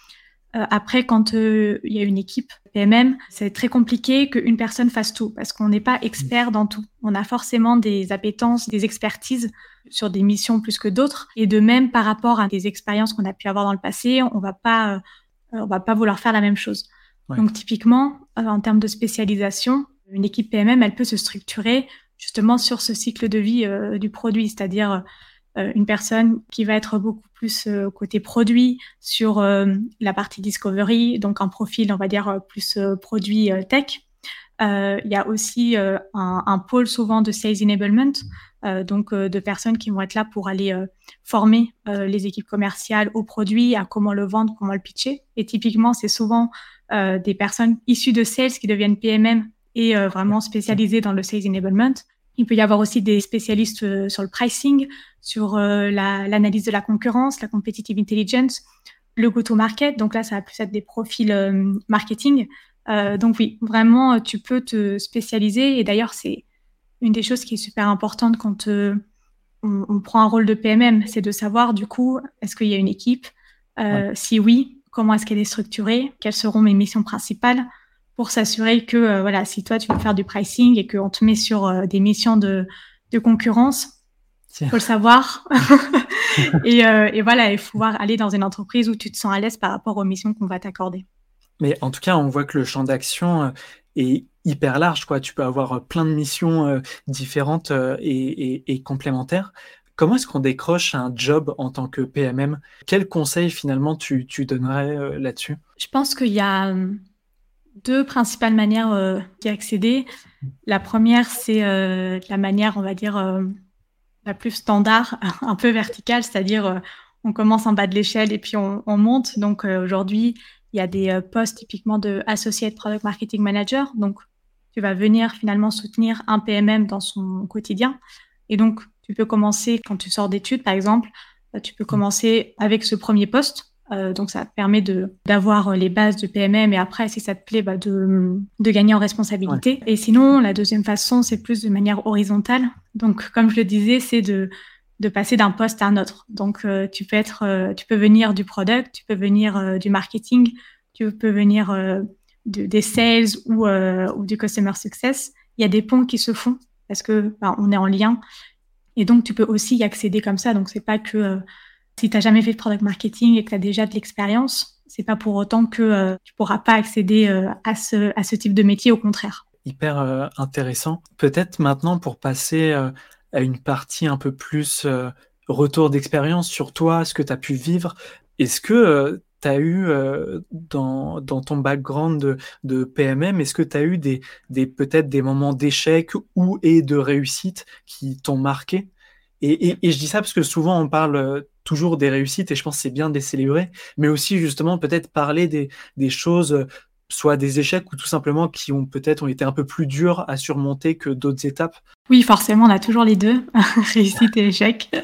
après, quand il y a une équipe PMM, c'est très compliqué qu'une personne fasse tout parce qu'on n'est pas expert dans tout. On a forcément des appétences, des expertises sur des missions plus que d'autres. Et de même, par rapport à des expériences qu'on a pu avoir dans le passé, on va pas, on va pas vouloir faire la même chose. Donc, typiquement, en termes de spécialisation, une équipe PMM, elle peut se structurer justement sur ce cycle de vie du produit, c'est-à-dire une personne qui va être beaucoup plus côté produit sur la partie discovery, donc un profil, on va dire, plus produit tech. Il y a aussi un, un, pôle souvent de sales enablement, euh, donc euh, de personnes qui vont être là pour aller euh, former les équipes commerciales au produit, à comment le vendre, comment le pitcher. Et typiquement, c'est souvent des personnes issues de sales qui deviennent PMM et vraiment spécialisées dans le sales enablement. Il peut y avoir aussi des spécialistes sur le pricing, sur l'analyse de la concurrence, la competitive intelligence, le go-to-market. Donc là, ça va plus être des profils marketing. donc oui, vraiment, tu peux te spécialiser. Et d'ailleurs, c'est une des choses qui est super importante quand euh, on, prend un rôle de PMM, c'est de savoir du coup, est-ce qu'il y a une équipe? Euh, Si oui, comment est-ce qu'elle est structurée? Quelles seront mes missions principales? Pour s'assurer que euh, voilà, si toi tu veux faire du pricing et qu'on te met sur des missions de, de concurrence, il faut le savoir. et, et, voilà, il faut pouvoir aller dans une entreprise où tu te sens à l'aise par rapport aux missions qu'on va t'accorder. Mais en tout cas, on voit que le champ d'action est hyper large. Quoi. Tu peux avoir euh, plein de missions euh, différentes euh, et, complémentaires. Comment est-ce qu'on décroche un job en tant que PMM Quels conseils finalement tu, donnerais là-dessus? Je pense qu'il y a deux principales manières d'y accéder. La première, c'est la manière, on va dire, la plus standard, un peu verticale, c'est-à-dire on commence en bas de l'échelle et puis on, on monte. Donc aujourd'hui, il y a des postes typiquement de Associate Product Marketing Manager. Donc tu vas venir finalement soutenir un PMM dans son quotidien. Et donc, tu peux commencer, quand tu sors d'études, par exemple, euh, tu peux commencer avec ce premier poste. Euh, donc, ça te permet d'avoir les bases de PMM et après, si ça te plaît, bah, de, de, gagner en responsabilité. Et sinon, la deuxième façon, c'est plus de manière horizontale. Donc, comme je le disais, c'est de, de passer d'un poste à un autre. Donc, euh, tu peux être, tu peux venir du product, tu peux venir du marketing, tu peux venir des sales ou, euh, ou, du customer success, il y a des ponts qui se font parce que ben, on est en lien. Et donc, tu peux aussi y accéder comme ça. Donc, c'est pas que euh, si tu n'as jamais fait de product marketing et que tu as déjà de l'expérience, c'est pas pour autant que euh, tu pourras pas accéder à, ce, à ce type de métier, au contraire. Hyper intéressant. Peut-être maintenant pour passer à une partie un peu plus retour d'expérience sur toi, ce que tu as pu vivre. Est-ce que tu as eu euh, dans, dans, ton background de, de PMM, est-ce que tu as eu des, des peut-être des moments d'échec ou et de réussite qui t'ont marqué? Et, je dis ça parce que souvent on parle euh, toujours des réussites et je pense que c'est bien de les célébrer, mais aussi justement peut-être parler des, choses euh, soit des échecs ou tout simplement qui ont peut-être ont été un peu plus durs à surmonter que d'autres étapes Oui, forcément, on a toujours les deux, réussite et échec.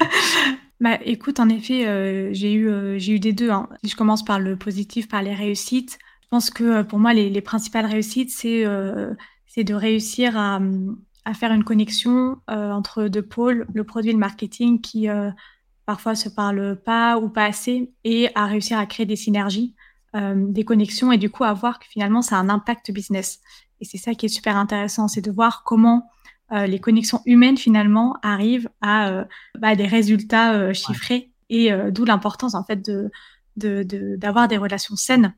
Bah, écoute, en effet, euh, j'ai eu, eu des deux. Hein. Je commence par le positif, par les réussites, je pense que pour moi, les, les principales réussites, c'est c'est de réussir à, à, faire une connexion entre deux pôles, le produit et le marketing, qui parfois se parlent pas ou pas assez, et à réussir à créer des synergies, des connexions, et du coup à voir que finalement, ça a un impact business. Et c'est ça qui est super intéressant, c'est de voir comment euh, les connexions humaines finalement arrivent à euh, bah, des résultats euh, chiffrés et d'où l'importance en fait de d'avoir des relations saines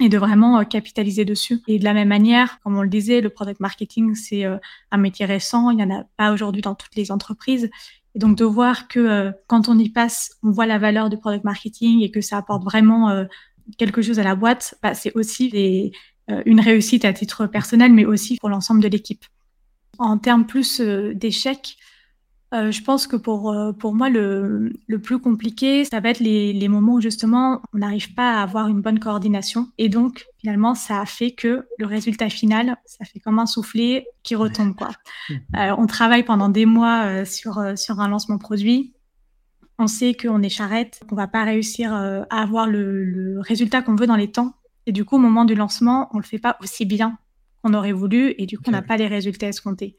et de vraiment capitaliser dessus. Et de la même manière, comme on le disait, le product marketing, c'est un métier récent, il n'y en a pas aujourd'hui dans toutes les entreprises. Et donc de voir que quand on y passe, on voit la valeur du product marketing et que ça apporte vraiment quelque chose à la boîte, bah, c'est aussi une réussite à titre personnel, mais aussi pour l'ensemble de l'équipe. En termes plus euh, d'échecs, euh, je pense que pour, euh, pour moi, le, le, plus compliqué, ça va être les, les moments où justement on n'arrive pas à avoir une bonne coordination. Et donc, finalement, ça a fait que le résultat final, ça fait comme un soufflet qui retombe. Quoi. on travaille pendant des mois sur, sur un lancement produit. On sait qu'on est charrette, qu'on va pas réussir à avoir le, le résultat qu'on veut dans les temps. Et du coup, au moment du lancement, on le fait pas aussi bien qu'on aurait voulu et du coup, on n'a pas les résultats escomptés.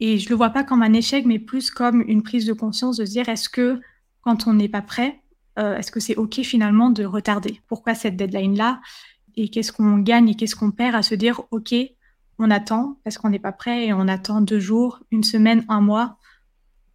Et je le vois pas comme un échec, mais plus comme une prise de conscience de se dire est-ce que quand on n'est pas prêt, euh, est-ce que c'est OK finalement de retarder? Pourquoi cette deadline-là? Et qu'est-ce qu'on gagne et qu'est-ce qu'on perd à se dire OK, on attend parce qu'on n'est pas prêt et on attend deux jours, une semaine, un mois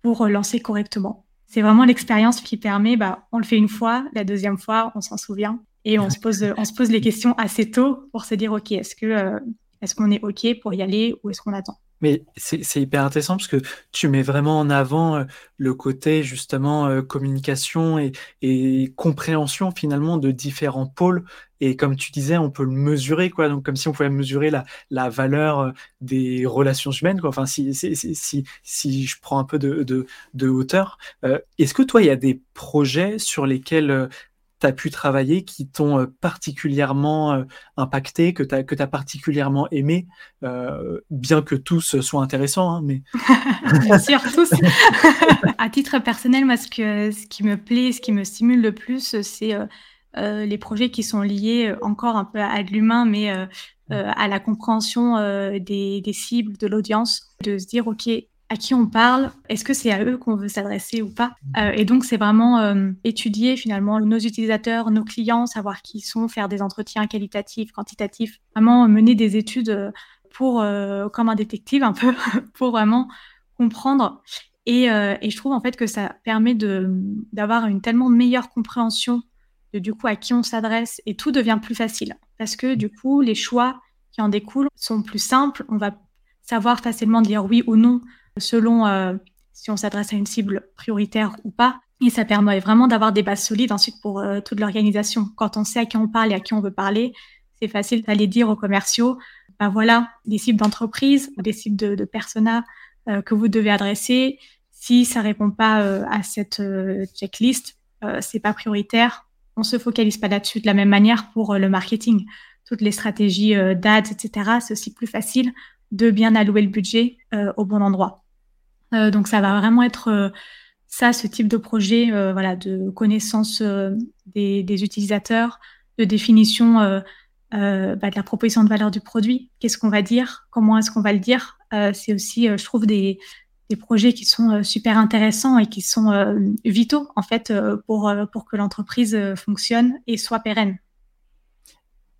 pour lancer correctement. C'est vraiment l'expérience qui permet, bah, on le fait une fois, la deuxième fois, on s'en souvient et on se pose, on se pose les questions assez tôt pour se dire OK, est-ce euh, est-ce qu'on est OK pour y aller ou est-ce qu'on attend? Mais c'est hyper intéressant parce que tu mets vraiment en avant euh, le côté justement euh, communication et, et, compréhension finalement de différents pôles. Et comme tu disais, on peut le mesurer, quoi. Donc comme si on pouvait mesurer la, la valeur euh, des relations humaines, quoi. Enfin, si, si, si, si je prends un peu de, de, de hauteur, est-ce que toi, il y a des projets sur lesquels tu as pu travailler qui t'ont euh, particulièrement euh, impacté, que tu as, que as particulièrement aimé, euh, bien que tous soient intéressants. Hein, mais... bien sûr, tous. à titre personnel, moi, ce, que, ce qui me plaît, ce qui me stimule le plus, c'est les projets qui sont liés encore un peu à de l'humain, mais à la compréhension des, des cibles, de l'audience, de se dire, OK, à qui on parle, est-ce que c'est à eux qu'on veut s'adresser ou pas? Euh, et donc, c'est vraiment euh, étudier finalement nos utilisateurs, nos clients, savoir qui ils sont, faire des entretiens qualitatifs, quantitatifs, vraiment mener des études euh, pour, comme un détective un peu, pour vraiment comprendre. Et, et, je trouve en fait que ça permet d'avoir une tellement meilleure compréhension de du coup à qui on s'adresse et tout devient plus facile parce que du coup les choix qui en découlent sont plus simples. On va savoir facilement dire oui ou non selon euh, si on s'adresse à une cible prioritaire ou pas. Et ça permet vraiment d'avoir des bases solides ensuite pour euh, toute l'organisation. Quand on sait à qui on parle et à qui on veut parler, c'est facile d'aller dire aux commerciaux, ben voilà, des cibles d'entreprise, des cibles de, de personas euh, que vous devez adresser. Si ça répond pas à cette checklist, c'est pas prioritaire. On se focalise pas là-dessus de la même manière pour le marketing. Toutes les stratégies d'ads, etc., c'est aussi plus facile de bien allouer le budget au bon endroit. Euh, donc ça va vraiment être euh, ça, ce type de projet, euh, voilà, de connaissance des, utilisateurs, de définition bah, de la proposition de valeur du produit. Qu'est-ce qu'on va dire? Comment est-ce qu'on va le dire? C'est aussi, je trouve, des, des, projets qui sont super intéressants et qui sont vitaux en fait pour, pour que l'entreprise fonctionne et soit pérenne.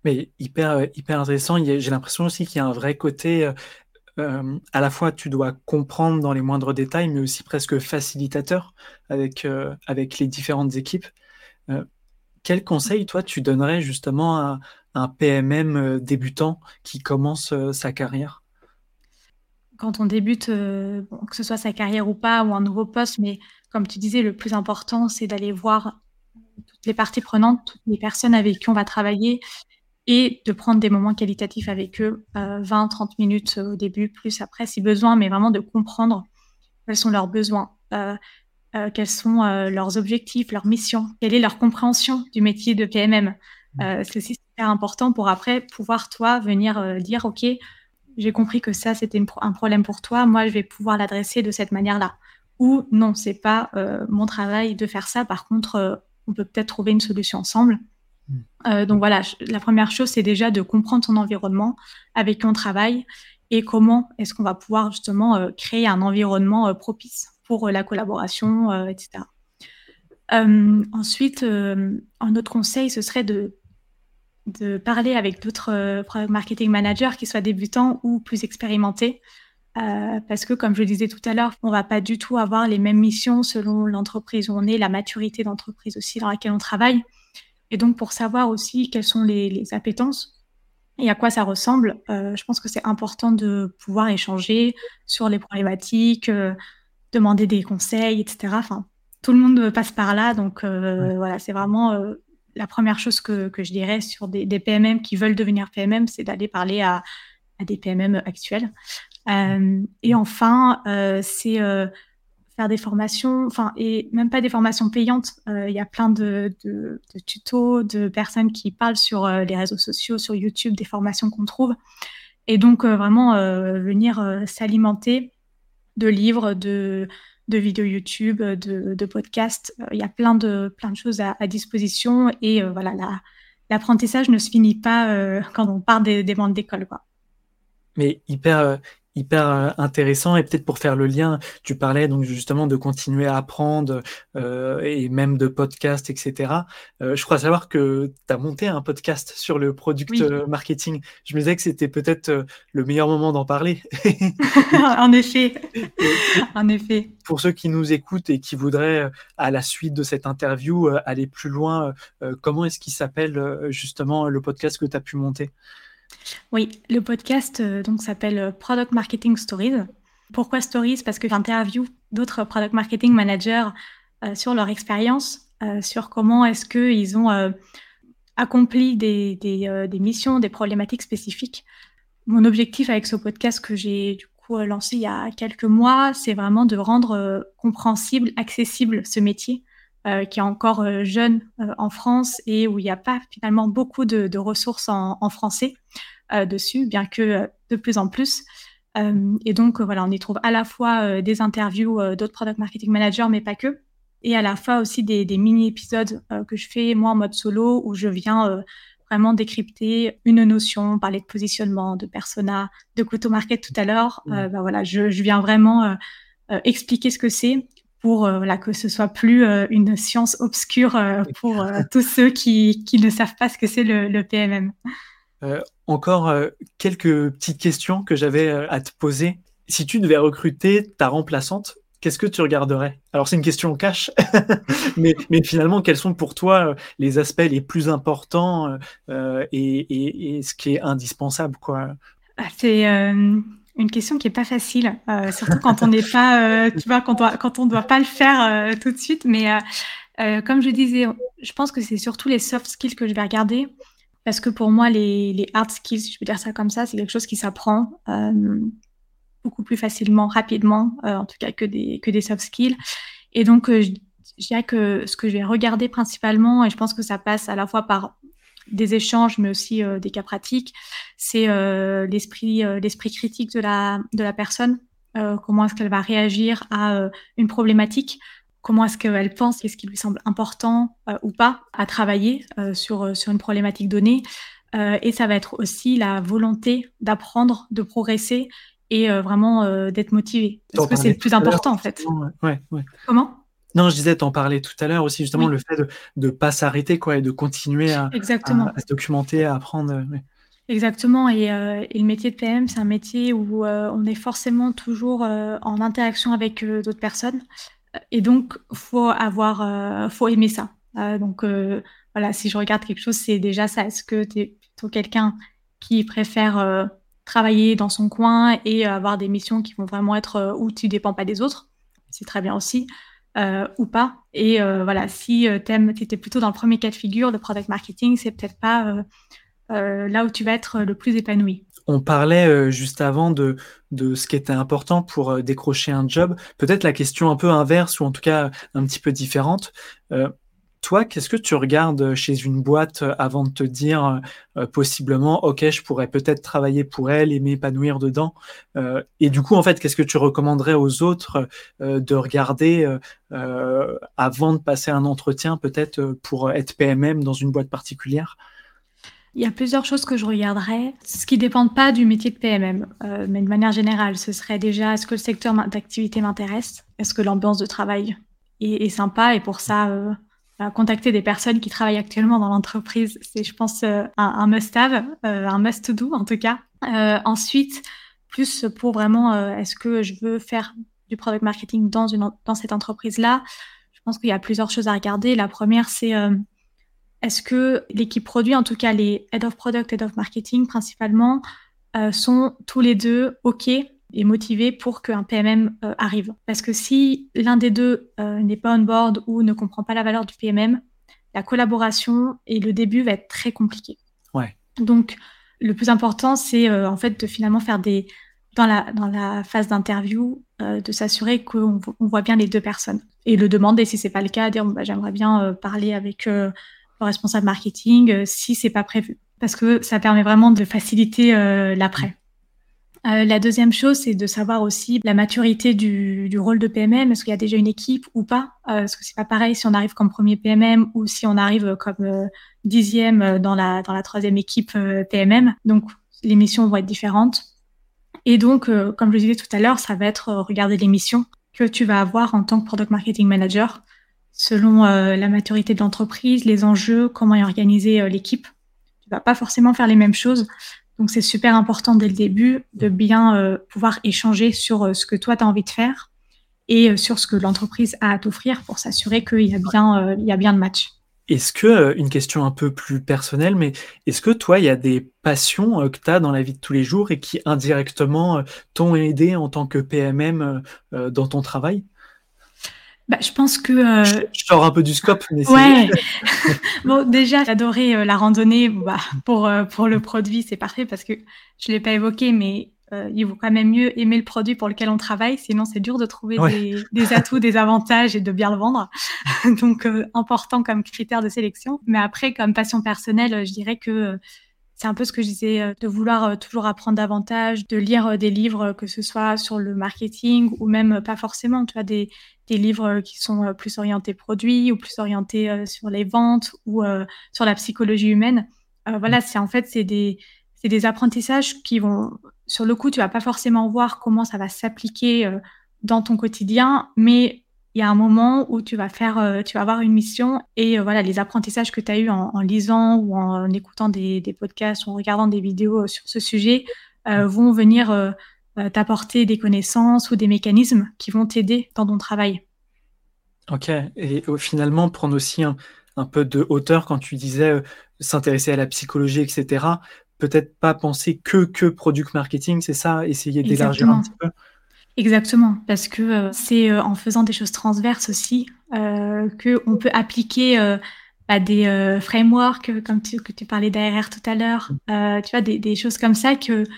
Mais hyper, hyper intéressant. J'ai l'impression aussi qu'il y a un vrai côté euh, à la fois tu dois comprendre dans les moindres détails, mais aussi presque facilitateur avec, euh, avec les différentes équipes. Euh, quel conseil, toi, tu donnerais justement à, un PMM débutant qui commence sa carrière? Quand on débute, que ce soit sa carrière ou pas, ou un nouveau poste, mais comme tu disais, le plus important, c'est d'aller voir toutes les parties prenantes, toutes les personnes avec qui on va travailler, et de prendre des moments qualitatifs avec eux, 20, 30 minutes au début, plus après si besoin, mais vraiment de comprendre quels sont leurs besoins, euh, euh, quels sont euh, leurs objectifs, leurs missions, quelle est leur compréhension du métier de PMM. Euh, c'est aussi super important pour après pouvoir, toi, venir dire, OK, j'ai compris que ça, c'était un problème pour toi, moi, je vais pouvoir l'adresser de cette manière-là. Ou non, c'est pas mon travail de faire ça, par contre, on peut peut-être trouver une solution ensemble. Euh, donc voilà, la première chose, c'est déjà de comprendre ton environnement avec qui on travaille et comment est-ce qu'on va pouvoir justement euh, créer un environnement euh, propice pour la collaboration, etc. ensuite, un autre conseil, ce serait de, de parler avec d'autres marketing managers qui soient débutants ou plus expérimentés. parce que, comme je le disais tout à l'heure, on va pas du tout avoir les mêmes missions selon l'entreprise où on est, la maturité d'entreprise aussi dans laquelle on travaille. Et donc, pour savoir aussi quelles sont les, appétences et à quoi ça ressemble, euh, je pense que c'est important de pouvoir échanger sur les problématiques, euh, demander des conseils, etc. Enfin, tout le monde passe par là. Donc, euh, voilà, c'est vraiment la première chose que, je dirais sur des, PMM qui veulent devenir PMM, c'est d'aller parler à, à, des PMM actuels. et enfin, c'est faire des formations, enfin, et même pas des formations payantes. Euh, il y a plein de, tutos, de personnes qui parlent sur euh, les réseaux sociaux, sur YouTube, des formations qu'on trouve. Et donc, euh, vraiment, venir s'alimenter de livres, de, de vidéos YouTube, de, de podcasts. Il y a plein de, plein de choses à, à disposition. Et voilà, l'apprentissage ne se finit pas quand on part des, des bandes d'école. Mais hyper, hyper euh, intéressant et peut-être pour faire le lien, tu parlais donc justement de continuer à apprendre euh, et même de podcast, etc. Euh, je crois savoir que tu as monté un podcast sur le product marketing. Je me disais que c'était peut-être le meilleur moment d'en parler. en effet, en effet. Pour ceux qui nous écoutent et qui voudraient, à la suite de cette interview, aller plus loin, comment est-ce qu'il s'appelle justement le podcast que tu as pu monter? Oui, le podcast donc s'appelle Product Marketing Stories. Pourquoi Stories? Parce que j'interviewe d'autres product marketing managers sur leur expérience, sur comment est-ce qu'ils ont accompli des, des, missions, des problématiques spécifiques. Mon objectif avec ce podcast que j'ai du coup lancé il y a quelques mois, c'est vraiment de rendre compréhensible, accessible ce métier euh, qui est encore euh, jeune euh, en France et où il n'y a pas finalement beaucoup de, de ressources en, en français dessus, bien que de plus en plus. et donc, voilà, on y trouve à la fois des interviews d'autres product marketing managers, mais pas que, et à la fois aussi des, des mini-épisodes que je fais moi en mode solo, où je viens vraiment décrypter une notion, parler de positionnement, de persona, de go-to-market tout à l'heure. Mmh. bah, voilà, je, je viens vraiment expliquer ce que c'est pour euh, voilà, que ce soit plus euh, une science obscure euh, pour tous ceux qui, qui, ne savent pas ce que c'est le, le, PMM. encore quelques petites questions que j'avais à te poser. Si tu devais recruter ta remplaçante, qu'est-ce que tu regarderais? Alors c'est une question cash, mais, mais, finalement, quels sont pour toi les aspects les plus importants et, et, et, ce qui est indispensable quoi? Ah, C'est une question qui est pas facile, euh, surtout quand on n'est pas, euh, tu vois, quand on, quand doit pas le faire euh, tout de suite. Mais comme je disais, je pense que c'est surtout les soft skills que je vais regarder, parce que pour moi, les, les hard skills, si je peux dire ça comme ça, c'est quelque chose qui s'apprend beaucoup plus facilement, rapidement, en tout cas que des que des soft skills. Et donc, je, je dirais que ce que je vais regarder principalement, et je pense que ça passe à la fois par des échanges, mais aussi euh, des cas pratiques. C'est euh, l'esprit, euh, l'esprit critique de la, de la personne. comment est-ce qu'elle va réagir à une problématique? Comment est-ce qu'elle pense? Qu'est-ce qui lui semble important ou pas à travailler sur, sur une problématique donnée? Et ça va être aussi la volonté d'apprendre, de progresser et vraiment d'être motivé. Parce que c'est le plus important en fait. Ouais, ouais. Comment? Non, je disais, t'en parlais tout à l'heure aussi, justement, le fait de ne pas s'arrêter quoi, et de continuer à, se documenter, à apprendre. Euh, Exactement. Euh, et, le métier de PM, c'est un métier où euh, on est forcément toujours en interaction avec d'autres personnes. Et donc, faut avoir, faut aimer ça. donc, voilà, si je regarde quelque chose, c'est déjà ça. Est-ce que tu es plutôt quelqu'un qui préfère travailler dans son coin et avoir des missions qui vont vraiment être où tu dépends pas des autres? C'est très bien aussi. Euh, ou pas. Et euh, voilà, si euh, tu étais plutôt dans le premier cas de figure, le product marketing, c'est peut-être pas là où tu vas être le plus épanoui. On parlait juste avant de, de ce qui était important pour décrocher un job. Peut-être la question un peu inverse ou en tout cas un petit peu différente. Toi, qu'est-ce que tu regardes chez une boîte euh, avant de te dire euh, possiblement, OK, je pourrais peut-être travailler pour elle et m'épanouir dedans euh, Et du coup, en fait, qu'est-ce que tu recommanderais aux autres de regarder avant de passer un entretien, peut-être pour être PMM dans une boîte particulière? Il y a plusieurs choses que je regarderais, ce qui ne dépend pas du métier de PMM, mais de manière générale, ce serait déjà est-ce que le secteur d'activité m'intéresse? Est-ce que l'ambiance de travail est, sympa? Et pour ça, contacter des personnes qui travaillent actuellement dans l'entreprise. C'est, je pense, euh, un, must-have, euh, un must-do en tout cas. Euh, ensuite, plus pour vraiment, est-ce que je veux faire du product marketing dans, une, dans cette entreprise-là? Je pense qu'il y a plusieurs choses à regarder. La première, c'est est-ce que l'équipe produit, en tout cas les head of product, head of marketing principalement, sont tous les deux OK et motivé pour qu'un PMM euh, arrive. Parce que si l'un des deux euh, n'est pas on board ou ne comprend pas la valeur du PMM, la collaboration et le début va être très compliqué. Ouais. Donc, le plus important, c'est euh, en fait de finalement faire des dans la dans la phase d'interview, de s'assurer qu'on on voit bien les deux personnes et le demander si c'est pas le cas, dire bah, j'aimerais bien parler avec le responsable marketing si c'est pas prévu, parce que ça permet vraiment de faciliter l'après. Euh, la deuxième chose, c'est de savoir aussi la maturité du, du rôle de PMM. Est-ce qu'il y a déjà une équipe ou pas? Euh, Parce que c'est pas pareil si on arrive comme premier PMM ou si on arrive comme euh, dixième dans la dans la troisième équipe PMM. Donc les missions vont être différentes. Et donc, comme je le disais tout à l'heure, ça va être regarder les missions que tu vas avoir en tant que product marketing manager selon la maturité de l'entreprise, les enjeux, comment est organisée l'équipe. Tu vas pas forcément faire les mêmes choses. Donc c'est super important dès le début de bien euh, pouvoir échanger sur euh, ce que toi tu as envie de faire et euh, sur ce que l'entreprise a à t'offrir pour s'assurer qu'il y a bien il y a bien de match. Est-ce que, une question un peu plus personnelle, mais est-ce que toi, il y a des passions, que tu as dans la vie de tous les jours et qui indirectement, t'ont aidé en tant que PMM, dans ton travail? Bah, je pense que, Je je sors un peu du scope, mais c'est ouais. Bon, déjà, j'adorais, la randonnée, bah, pour, pour le produit, c'est parfait parce que je l'ai pas évoqué, mais euh, il vaut quand même mieux aimer le produit pour lequel on travaille, sinon c'est dur de trouver des, atouts, des avantages et de bien le vendre. Donc, euh, important comme critère de sélection. Mais après, comme passion personnelle, je dirais que euh, c'est un peu ce que je disais, de vouloir toujours apprendre davantage, de lire des livres, que ce soit sur le marketing ou même pas forcément, tu vois, des, des livres qui sont plus orientés produits ou plus orientés sur les ventes ou sur la psychologie humaine. voilà, c'est en fait, c'est des, des apprentissages qui vont sur le coup, tu vas pas forcément voir comment ça va s'appliquer euh, dans ton quotidien, mais il y a un moment où tu vas faire, euh, tu vas avoir une mission et euh, voilà, les apprentissages que tu as eu en, lisant ou en, écoutant des, podcasts ou en regardant des vidéos sur ce sujet vont venir t'apporter des connaissances ou des mécanismes qui vont t'aider dans ton travail. Ok, et finalement, prendre aussi un, un, peu de hauteur quand tu disais s'intéresser à la psychologie, etc peut-être pas penser que que product marketing, c'est ça, essayer d'élargir un petit peu? Exactement, parce que euh, c'est euh, en faisant des choses transverses aussi euh, qu'on peut appliquer à bah, des frameworks, comme tu, que tu parlais d'ARR tout à l'heure, tu vois, des, des, choses comme ça que tu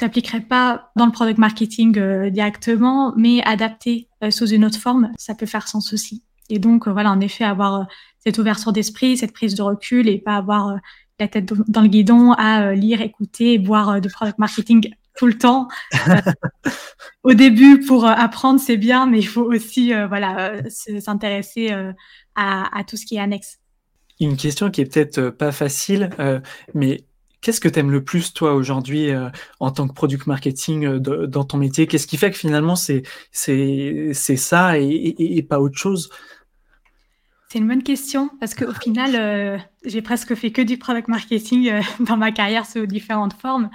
n'appliquerais pas dans le product marketing directement, mais adapté sous une autre forme, ça peut faire sens aussi. Et donc, voilà, en effet, avoir cette ouverture d'esprit, cette prise de recul et pas avoir la tête dans le guidon à euh, lire, écouter, boire euh, de product marketing tout le temps. Euh, au début, pour apprendre, c'est bien, mais il faut aussi voilà, s'intéresser à, tout ce qui est annexe. Une question qui est peut-être pas facile, mais qu'est-ce que tu aimes le plus, toi, aujourd'hui, en tant que product marketing dans ton métier? Qu'est-ce qui fait que finalement, c'est ça et, pas autre chose? C'est une bonne question parce qu'au final, euh, j'ai presque fait que du product marketing euh, dans ma carrière sous différentes formes.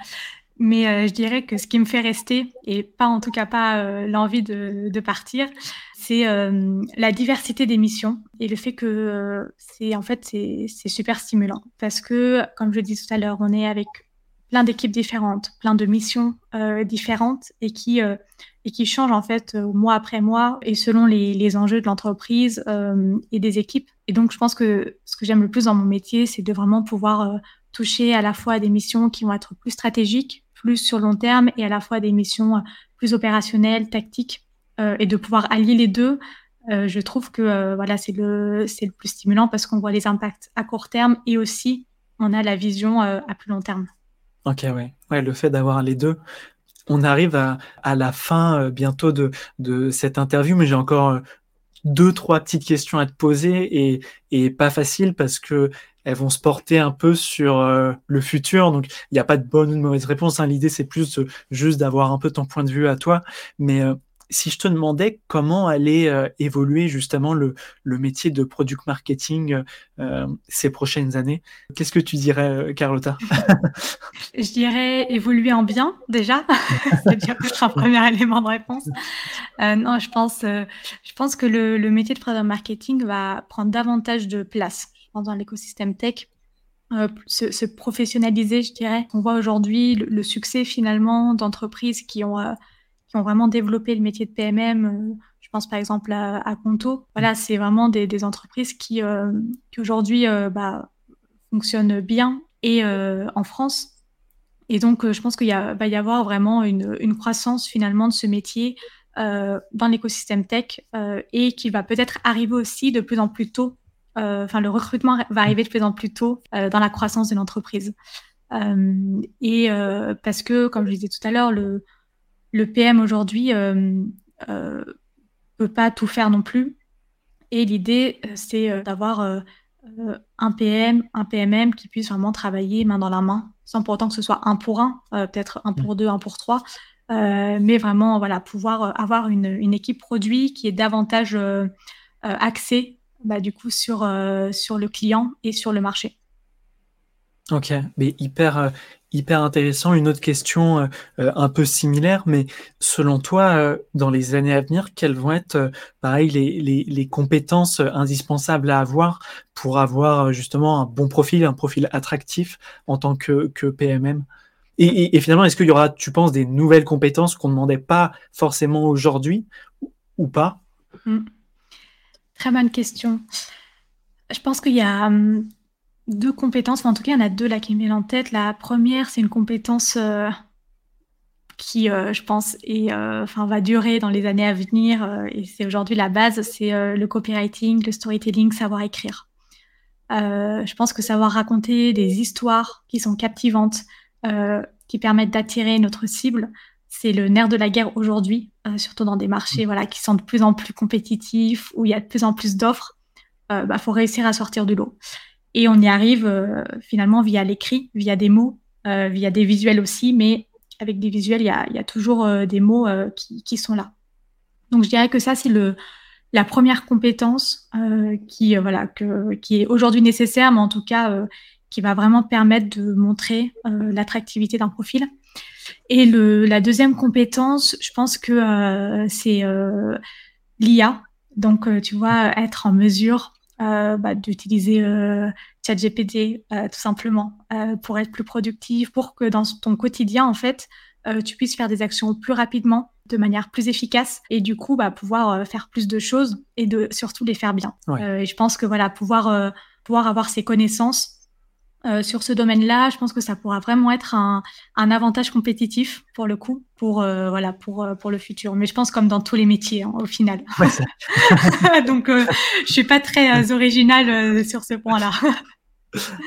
Mais euh, je dirais que ce qui me fait rester, et pas en tout cas pas l'envie de, partir, c'est la diversité des missions et le fait que c'est en fait c'est super stimulant parce que comme je dis tout à l'heure, on est avec plein d'équipes différentes, plein de missions différentes et qui et qui change en fait euh, mois après mois et selon les, enjeux de l'entreprise euh, et des équipes. Et donc, je pense que ce que j'aime le plus dans mon métier, c'est de vraiment pouvoir euh, toucher à la fois des missions qui vont être plus stratégiques, plus sur long terme, et à la fois des missions plus opérationnelles, tactiques, et de pouvoir allier les deux. je trouve que voilà, c'est le, c'est le plus stimulant parce qu'on voit les impacts à court terme et aussi on a la vision à plus long terme. Ok, ouais. ouais le fait d'avoir les deux, on arrive à, la fin euh, bientôt de, de, cette interview, mais j'ai encore euh, deux, trois petites questions à te poser et, pas facile parce que elles vont se porter un peu sur euh, le futur. Donc, il n'y a pas de bonne ou de mauvaise réponse. Hein. L'idée, c'est plus juste d'avoir un peu ton point de vue à toi. Mais si je te demandais comment allait euh, évoluer justement le, métier de product marketing euh, ces prochaines années, qu'est-ce que tu dirais, euh, Carlotta? Je dirais évoluer en bien déjà. C'est déjà un premier élément de réponse. non, je pense, je pense que le, métier de product marketing va prendre davantage de place dans l'écosystème tech. Se, se, professionnaliser, je dirais. On voit aujourd'hui le, succès finalement d'entreprises qui ont ont vraiment développé le métier de PMM. Euh, je pense par exemple à, à Conto. Voilà, c'est vraiment des, entreprises qui, euh, qui aujourd'hui euh, bah, fonctionnent bien et en France. Et donc, je pense qu'il va y avoir vraiment une, une, croissance finalement de ce métier dans l'écosystème tech et qui va peut-être arriver aussi de plus en plus tôt. Enfin, le recrutement va arriver de plus en plus tôt dans la croissance de l'entreprise. et parce que, comme je disais tout à l'heure, le, le PM aujourd'hui euh, euh, peut pas tout faire non plus. Et l'idée, euh, c'est d'avoir un PM, un PMM qui puisse vraiment travailler main dans la main, sans pour autant que ce soit un pour un, peut-être un pour deux, un pour trois, mais vraiment voilà pouvoir avoir une, équipe produit qui est davantage axée bah, du coup sur sur le client et sur le marché. Ok, mais hyper, hyper intéressant. Une autre question euh, euh, un peu similaire, mais selon toi, euh, dans les années à venir, quelles vont être, pareil, les, compétences indispensables à avoir pour avoir justement un bon profil, un profil attractif en tant que, que PMM et, et, finalement, est-ce qu'il y aura, tu penses, des nouvelles compétences qu'on ne demandait pas forcément aujourd'hui ou pas? Hmm. Très bonne question. Je pense qu'il y a hum, deux compétences, enfin, en tout cas, il y en a deux là qui me viennent en tête. La première, c'est une compétence euh, qui, euh, je pense, euh, enfin, va durer dans les années à venir, et c'est aujourd'hui la base, c'est le copywriting, le storytelling, savoir écrire. je pense que savoir raconter des histoires qui sont captivantes, qui permettent d'attirer notre cible, c'est le nerf de la guerre aujourd'hui, surtout dans des marchés voilà, qui sont de plus en plus compétitifs, où il y a de plus en plus d'offres. Il bah, faut réussir à sortir du lot. Et on y arrive euh, finalement via l'écrit, via des mots, euh, via des visuels aussi, mais avec des visuels, il y a, toujours euh, des mots qui, sont là. Donc je dirais que ça, c'est la première compétence qui, voilà, qui est aujourd'hui nécessaire, mais en tout cas qui va vraiment permettre de montrer l'attractivité d'un profil. Et la deuxième compétence, je pense que c'est l'IA. Donc, tu vois, être en mesure bah, d'utiliser euh, ChatGPT euh, tout simplement euh, pour être plus productif, pour que dans ton quotidien en fait tu puisses faire des actions plus rapidement, de manière plus efficace et du coup bah, pouvoir faire plus de choses et de surtout les faire bien. et je pense que voilà pouvoir pouvoir avoir ces connaissances euh, sur ce domaine-là, je pense que ça pourra vraiment être un, un avantage compétitif pour le coup, pour euh, voilà, pour euh, pour le futur. Mais je pense comme dans tous les métiers hein, au final. Ouais, Donc, je suis pas très originale sur ce point-là.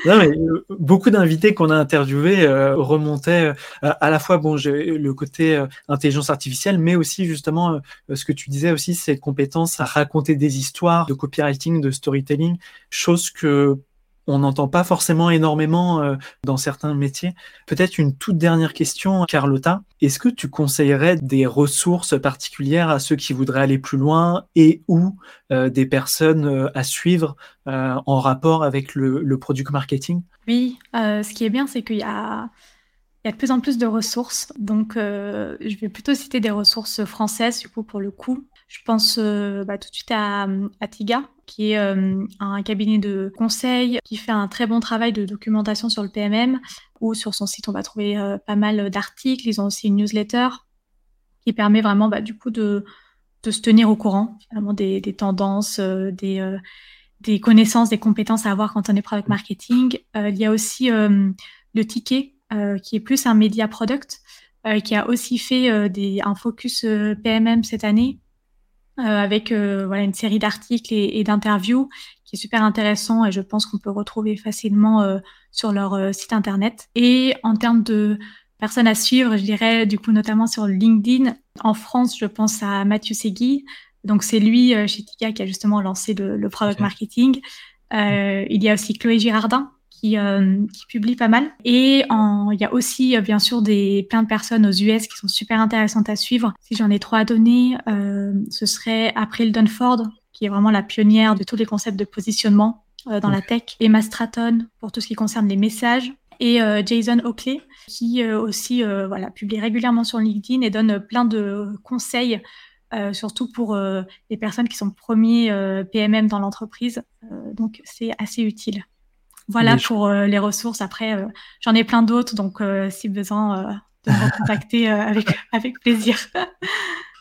Non, mais beaucoup d'invités qu'on a interviewés remontaient à la fois bon le côté intelligence artificielle, mais aussi justement ce que tu disais aussi, ces compétences à raconter des histoires, de copywriting, de storytelling, chose que on n'entend pas forcément énormément euh, dans certains métiers. Peut-être une toute dernière question, Carlotta. Est-ce que tu conseillerais des ressources particulières à ceux qui voudraient aller plus loin et ou euh, des personnes euh, à suivre en rapport avec le, product marketing? Oui, ce qui est bien, c'est qu'il y a il y a de plus en plus de ressources. Donc, je vais plutôt citer des ressources françaises, du coup, pour le coup. Je pense bah, tout de suite à, à Tiga, qui est euh, un cabinet de conseil qui fait un très bon travail de documentation sur le PMM, ou sur son site, on va trouver euh, pas mal d'articles. Ils ont aussi une newsletter qui permet vraiment, bah, du coup, de, de se tenir au courant, finalement, des, des tendances, euh, des, des connaissances, des compétences à avoir quand on est product marketing. il y a aussi le ticket, qui est plus un media product, qui a aussi fait des, un focus PMM cette année euh, avec euh, voilà, une série d'articles et, d'interviews qui est super intéressant et je pense qu'on peut retrouver facilement euh, sur leur site internet. Et en termes de personnes à suivre, je dirais du coup notamment sur LinkedIn. En France, je pense à Mathieu Segui. Donc c'est lui chez Tika qui a justement lancé le, product marketing. il y a aussi Chloé Girardin euh, qui, publie pas mal. Et il y a aussi, euh, bien sûr, des, plein de personnes aux US qui sont super intéressantes à suivre. Si j'en ai trois à donner, euh, ce serait April Dunford, qui est vraiment la pionnière de tous les concepts de positionnement dans la tech. Emma Stratton, pour tout ce qui concerne les messages. Et Jason Oakley, qui aussi voilà, publie régulièrement sur LinkedIn et donne plein de conseils surtout pour les personnes qui sont premiers PMM dans l'entreprise. donc, c'est assez utile. Voilà pour euh, les ressources. Après, euh, j'en ai plein d'autres, donc euh, si besoin, de me contacter avec, avec plaisir.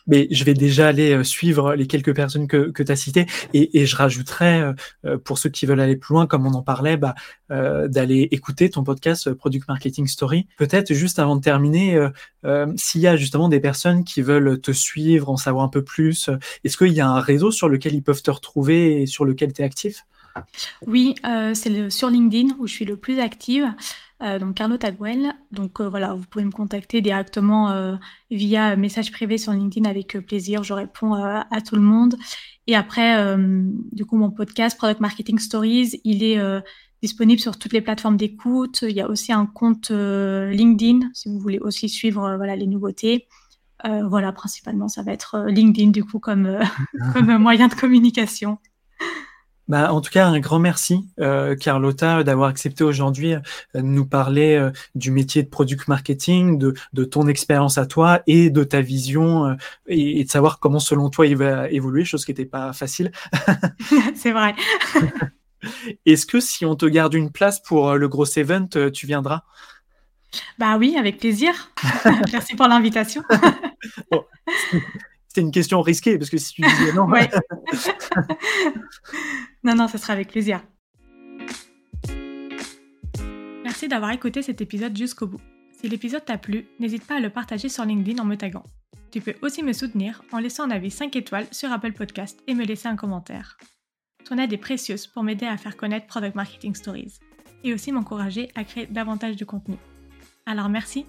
mais je vais déjà aller suivre les quelques personnes que, que tu as citées et, et, je rajouterais, pour ceux qui veulent aller plus loin, comme on en parlait, bah, euh, d'aller écouter ton podcast Product Marketing Story. Peut-être juste avant de terminer, euh, s'il y a justement des personnes qui veulent te suivre, en savoir un peu plus, est-ce qu'il y a un réseau sur lequel ils peuvent te retrouver et sur lequel tu es actif? Oui, euh, c'est sur LinkedIn où je suis le plus active, euh, donc Carlotta Gwen. Donc euh, voilà, vous pouvez me contacter directement via message privé sur LinkedIn avec plaisir. Je réponds à tout le monde. Et après, du coup, mon podcast Product Marketing Stories, il est disponible sur toutes les plateformes d'écoute. Il y a aussi un compte LinkedIn si vous voulez aussi suivre voilà les nouveautés. voilà, principalement, ça va être LinkedIn du coup comme comme moyen de communication. Bah, en tout cas, un grand merci, euh, Carlotta, d'avoir accepté aujourd'hui euh, de nous parler euh, du métier de product marketing, de, de ton expérience à toi et de ta vision et, et, de savoir comment, selon toi, il va évoluer, chose qui n'était pas facile. C'est vrai. Est-ce que si on te garde une place pour le gros event, tu viendras? Bah oui, avec plaisir. merci pour l'invitation. bon c'était une question risquée parce que si tu disais non. non, non, ce sera avec plaisir. Merci d'avoir écouté cet épisode jusqu'au bout. Si l'épisode t'a plu, n'hésite pas à le partager sur LinkedIn en me taguant. Tu peux aussi me soutenir en laissant un avis 5 étoiles sur Apple Podcast et me laisser un commentaire. Ton aide est précieuse pour m'aider à faire connaître Product Marketing Stories et aussi m'encourager à créer davantage de contenu. Alors merci